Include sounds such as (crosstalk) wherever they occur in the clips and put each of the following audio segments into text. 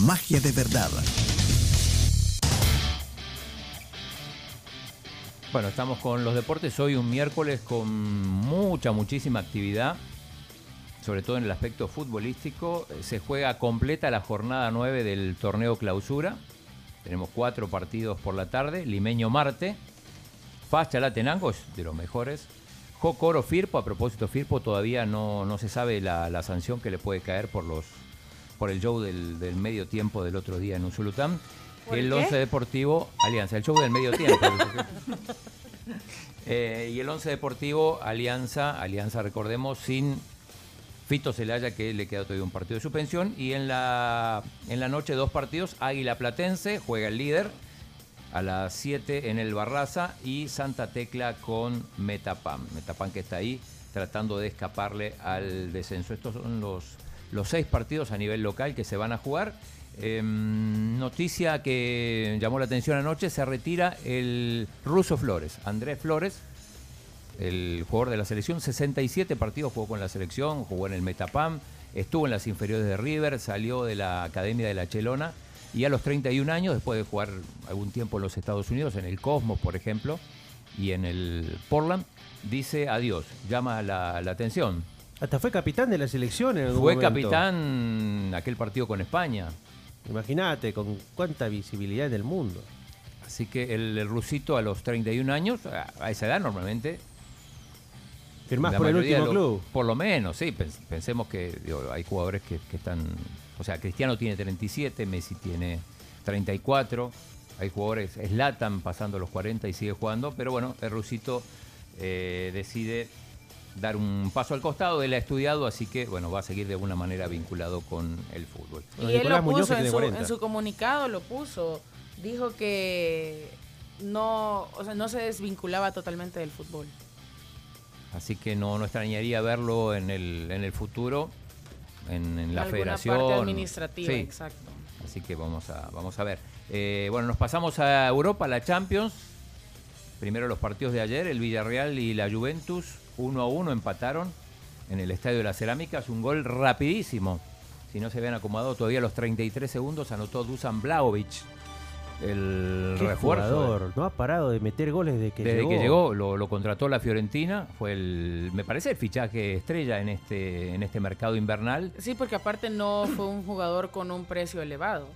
magia de verdad. Bueno, estamos con los deportes hoy un miércoles con mucha, muchísima actividad, sobre todo en el aspecto futbolístico. Se juega completa la jornada 9 del torneo clausura. Tenemos cuatro partidos por la tarde. Limeño Marte, Tenango, es de los mejores. Jocoro Firpo, a propósito Firpo, todavía no, no se sabe la, sanción que le puede caer por los por el show del, del medio tiempo del otro día en Usulután el 11 Deportivo Alianza, el show del medio tiempo. (laughs) eh, y el 11 Deportivo Alianza, Alianza recordemos, sin Fito Celaya que le queda todavía un partido de suspensión. Y en la, en la noche dos partidos, Águila Platense, juega el líder a las 7 en el Barraza y Santa Tecla con Metapam. Metapam que está ahí tratando de escaparle al descenso. Estos son los, los seis partidos a nivel local que se van a jugar. Em, noticia que llamó la atención anoche, se retira el ruso Flores, Andrés Flores, el jugador de la selección, 67 partidos jugó con la selección, jugó en el Metapam, estuvo en las inferiores de River, salió de la Academia de la Chelona y a los 31 años, después de jugar algún tiempo en los Estados Unidos, en el Cosmos, por ejemplo, y en el Portland, dice adiós, llama la, atención. Hasta fue capitán de la selección en Fue capitán aquel partido con España. Imagínate con cuánta visibilidad en el mundo. Así que el, rusito a los 31 años, a esa edad normalmente. Firmás por el último club. Por lo menos, sí. Pensemos que hay jugadores que, están. O sea, Cristiano tiene 37, Messi tiene 34. Hay jugadores, Slatan pasando los 40 y sigue jugando. Pero bueno, el rusito eh, decide dar un paso al costado. Él ha estudiado, así que bueno, va a seguir de alguna manera vinculado con el fútbol. Y él lo puso en su, comunicado, lo puso. Dijo que no, o sea, no se desvinculaba totalmente del fútbol. Así que no, no extrañaría verlo en el, en el futuro, en, la federación. Parte administrativa, exacto. Así que vamos a, vamos a ver. Eh, bueno, nos pasamos a Europa, la Champions. Primero los partidos de ayer, el Villarreal y la Juventus uno a uno empataron en el Estadio de las Cerámicas, un gol rapidísimo. Si no se habían acomodado todavía los 33 segundos, anotó Dusan Blaovic, el refuerzo. no ha parado de meter goles desde que desde llegó. que llegó, lo, contrató la Fiorentina, fue el, me parece el fichaje estrella en este, en este mercado invernal. Sí, porque aparte no fue un jugador con un precio elevado.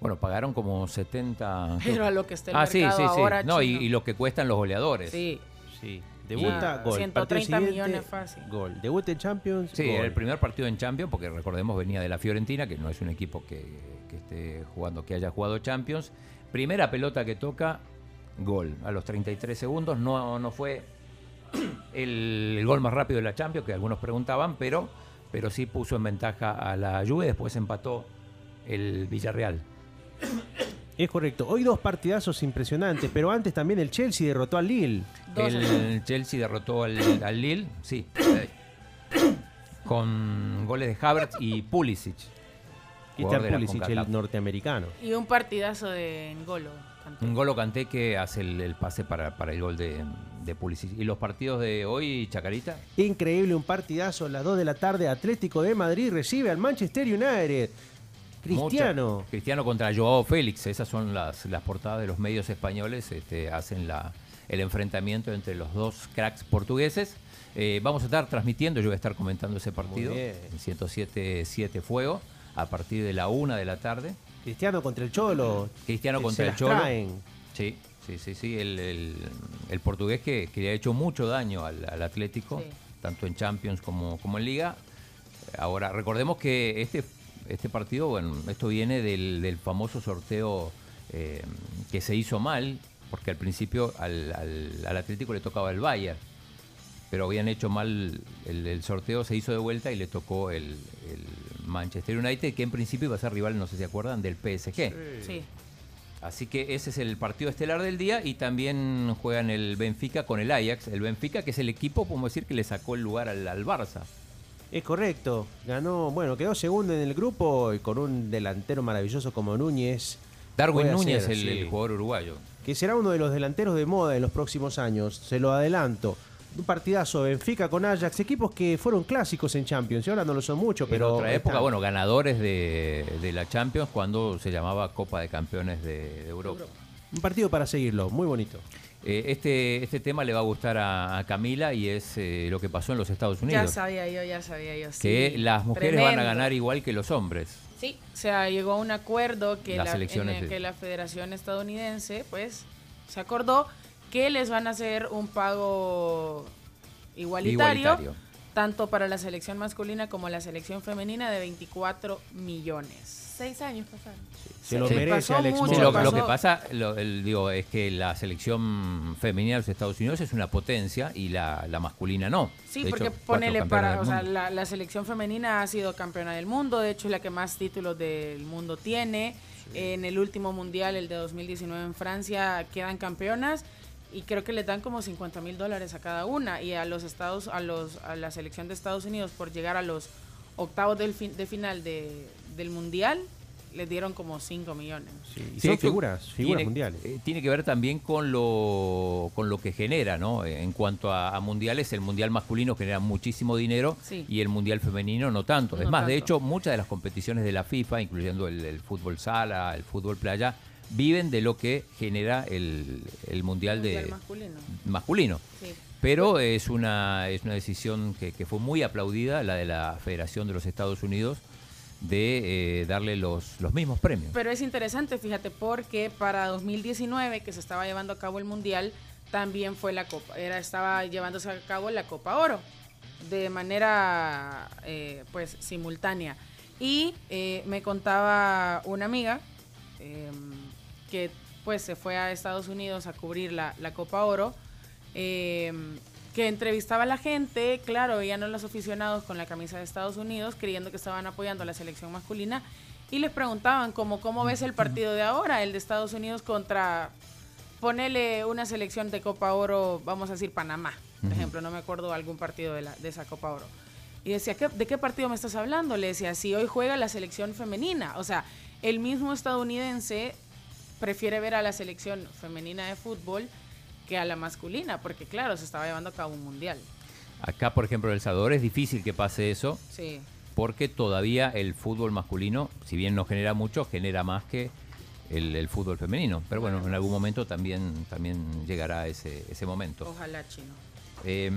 Bueno, pagaron como 70. Pero a lo que está el ah, sí, sí, sí. No, y, y, lo que cuestan los goleadores. Sí. Sí. Debuta, gol. 130 millones fácil. Gol. Debuta en Champions. Sí, era el primer partido en Champions, porque recordemos venía de la Fiorentina, que no es un equipo que, esté jugando, que haya jugado Champions. Primera pelota que toca, gol. A los 33 segundos no, no fue (clears throat) el, gol más rápido de la Champions, que algunos preguntaban, pero, pero sí puso en ventaja a la Juve, después empató el Villarreal. Es correcto. Hoy dos partidazos impresionantes, pero antes también el Chelsea derrotó al Lille. El Chelsea derrotó al, Lille, sí. Con goles de Havertz y Pulisic. está Pulisic, el norteamericano. Y un partidazo de Ngolo. Un Ngolo Canté que hace el, pase para, el gol de, de, Pulisic. ¿Y los partidos de hoy, Chacarita? Increíble, un partidazo a las 2 de la tarde. Atlético de Madrid recibe al Manchester United. Cristiano. Cristiano contra Joao Félix, esas son las, las portadas de los medios españoles, este, hacen la, el enfrentamiento entre los dos cracks portugueses. Eh, vamos a estar transmitiendo, yo voy a estar comentando ese partido en 107-7 Fuego a partir de la una de la tarde. Cristiano contra el Cholo. Cristiano contra el Cholo. Sí, sí, sí, sí. El, el, portugués que, que, le ha hecho mucho daño al, al Atlético, tanto en Champions como, como en Liga. Ahora, recordemos que este este partido, bueno, esto viene del, famoso sorteo eh, que se hizo mal, porque al principio al, Atlético le tocaba el Bayern, pero habían hecho mal el, sorteo, se hizo de vuelta y le tocó el, Manchester United, que en principio iba a ser rival, no sé si se acuerdan, del PSG. Sí. Así que ese es el partido estelar del día y también juegan el Benfica con el Ajax. El Benfica, que es el equipo, podemos decir, que le sacó el lugar al, al Barça. Es correcto. Ganó, bueno, quedó segundo en el grupo y con un delantero maravilloso como Núñez. Darwin Núñez, el, sí. el jugador uruguayo. que será uno de los delanteros de moda en los próximos años. Se lo adelanto. Un partidazo Benfica con Ajax, equipos que fueron clásicos en Champions. Y ahora no lo son mucho, en pero. otra época, están. bueno, ganadores de, de la Champions cuando se llamaba Copa de Campeones de, de Europa. Un partido para seguirlo, muy bonito. Eh, este, este tema le va a gustar a, a Camila y es eh, lo que pasó en los Estados Unidos. Ya sabía yo, ya sabía yo. sí. que las mujeres van a ganar igual que los hombres. Sí, o sea, llegó a un acuerdo que, Las la, en el que la Federación Estadounidense, pues, se acordó que les van a hacer un pago igualitario, Igualitario. Tanto para la selección masculina como la selección femenina de 24 millones. Seis años pasaron. Se lo Sí, merece pasó Alex Sí, Morgan. lo, que pasa lo- el- digo, es que la selección femenina de los Estados Unidos es una potencia y la, la masculina no. Sí, De porque ponele para, o sea, la selección femenina ha sido campeona del mundo, de hecho es la que más títulos del mundo tiene. En el último mundial, el de 2019 en Francia, quedan campeonas y creo que les dan como 50 mil dólares a cada una y a los Estados, a los, a la selección de Estados Unidos por llegar a los octavos del fin- de final de, del mundial les dieron como 5 millones. Sí, y son figuras, figuras tiene, mundiales. eh, tiene que ver también con lo, con lo que genera, ¿no? Eh, En cuanto a, a mundiales, el mundial masculino genera muchísimo dinero Sí. y el mundial femenino no tanto. es más, de hecho, muchas de las competiciones de la FIFA, incluyendo el, el fútbol sala, el fútbol playa, viven de lo que genera el, el mundial, Mundial de masculino. masculino. Sí. Pero es una, es una decisión que, que fue muy aplaudida, la de la Federación de los Estados Unidos, de eh, darle los, los mismos premios. Pero es interesante, fíjate, porque para 2019, que se estaba llevando a cabo el Mundial, también fue la Copa, era, estaba llevándose a cabo la Copa Oro, de manera, eh, pues, simultánea. Y eh, me contaba una amiga eh, que, pues, se fue a Estados Unidos a cubrir la, la Copa Oro, eh, que entrevistaba a la gente, claro, veían a los aficionados con la camisa de Estados Unidos, creyendo que estaban apoyando a la selección masculina, y les preguntaban como, ¿cómo ves el partido de ahora, el de Estados Unidos contra, ponele una selección de Copa Oro, vamos a decir Panamá, por ejemplo, no me acuerdo algún partido de, la, de esa Copa Oro. Y decía, ¿qué- ¿de qué partido me estás hablando? Le decía, si hoy juega la selección femenina, o sea, el mismo estadounidense prefiere ver a la selección femenina de fútbol que a la masculina, porque claro, se estaba llevando a cabo un mundial. Acá, por ejemplo, en El Salvador es difícil que pase eso, Sí. porque todavía el fútbol masculino, si bien no genera mucho, genera más que el, el fútbol femenino. Pero bueno, en algún momento también, también llegará ese, ese momento. Ojalá, chino. Eh,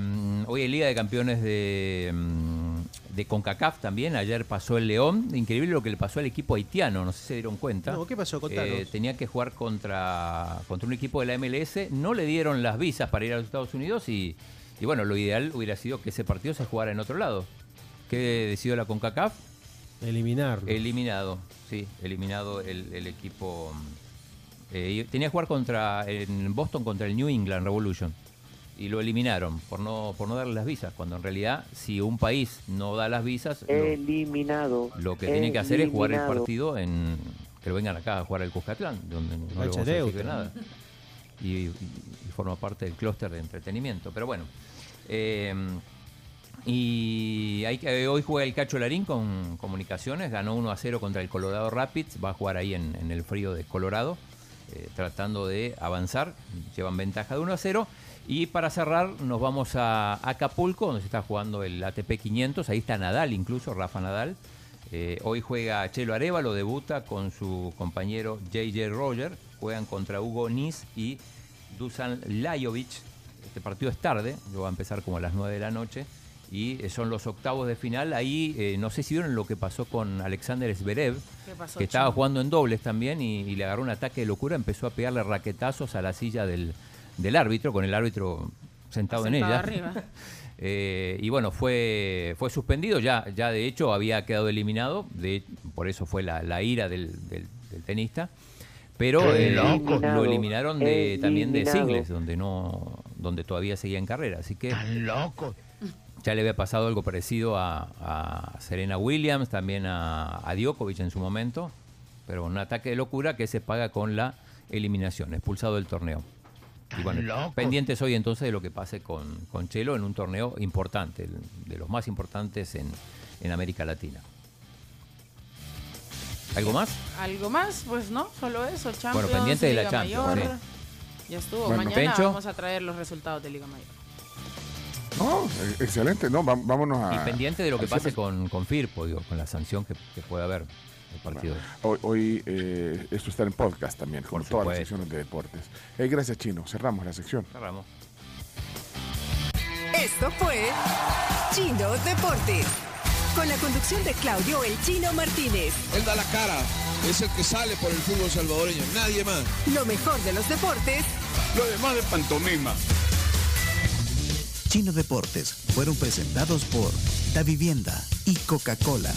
hoy Liga de Campeones de, mm, de CONCACAF también, ayer pasó el León, increíble lo que le pasó al equipo haitiano, no sé si se dieron cuenta. No, ¿qué pasó? Eh, tenía que jugar contra, contra un equipo de la MLS, no le dieron las visas para ir a los Estados Unidos y, y bueno, lo ideal hubiera sido que ese partido se jugara en otro lado. ¿Qué decidió la CONCACAF? Eliminarlo. Eliminado, sí, eliminado el, el equipo. eh, tenía que jugar contra en Boston contra el New England Revolution y lo eliminaron por no por no darle las visas. Cuando en realidad, si un país no da las visas, lo, Eliminado. lo que tiene que hacer es jugar el partido en que lo vengan acá a jugar al Cuscatlán, donde no le vamos a decir nada. Y, y- y forma parte del clúster de entretenimiento. Pero bueno. eh, y hay que, hoy juega el Cacho Larín con comunicaciones, ganó 1 a 0 contra el Colorado Rapids, va a jugar ahí en, en el frío de Colorado, eh, tratando de avanzar, llevan ventaja de 1 a 0. Y para cerrar nos vamos a Acapulco, donde se está jugando el ATP 500, ahí está Nadal incluso, Rafa Nadal. Eh, hoy juega Chelo Arevalo, debuta con su compañero JJ Roger, juegan contra Hugo Nis y Dusan Lajovic. Este partido es tarde, lo va a empezar como a las 9 de la noche. Y eh, son los octavos de final. Ahí eh, no sé si vieron lo que pasó con Alexander Zverev, ¿Qué pasó, que estaba Chino? jugando en dobles también y, y le agarró un ataque de locura. Empezó a pegarle raquetazos a la silla del, del árbitro, con el árbitro sentado, en ella. arriba. (laughs) Eh, y bueno, fue, fue suspendido, ya, ya de hecho había quedado eliminado, de, por eso fue la, la ira del, del- del tenista. Pero eh, loco. lo eliminaron de, también de singles, donde no, donde todavía seguía en carrera. Así que Ya le había pasado algo parecido a, a Serena Williams, también a, a Djokovic en su momento, pero un ataque de locura que se paga con la eliminación, expulsado del torneo. Y bueno, pendientes hoy entonces de lo que pase con, con Chelo en un torneo importante, de los más importantes en, en América Latina. ¿Algo más? ¿Algo más? Pues no, solo eso. Champions, Bueno, pendiente de la Liga Champions, Mayor. Ya estuvo. Bueno. Mañana Pencho. vamos a traer los resultados de Liga Mayor. No, excelente. No, vámonos a. Y pendiente de lo que pase con, con Firpo, digo, con la sanción que, que pueda haber el partido. Hoy, hoy, eh, esto está en podcast también, con todas las secciones de deportes. Eh, gracias, Chino. Cerramos la sección. Cerramos. Esto fue Chino Deportes. Con la conducción de Claudio El Chino Martínez. Él da la cara, es el que sale por el fútbol salvadoreño, nadie más. Lo mejor de los deportes Lo demás de pantomima. Chino Deportes fueron presentados por Da Vivienda y Coca-Cola.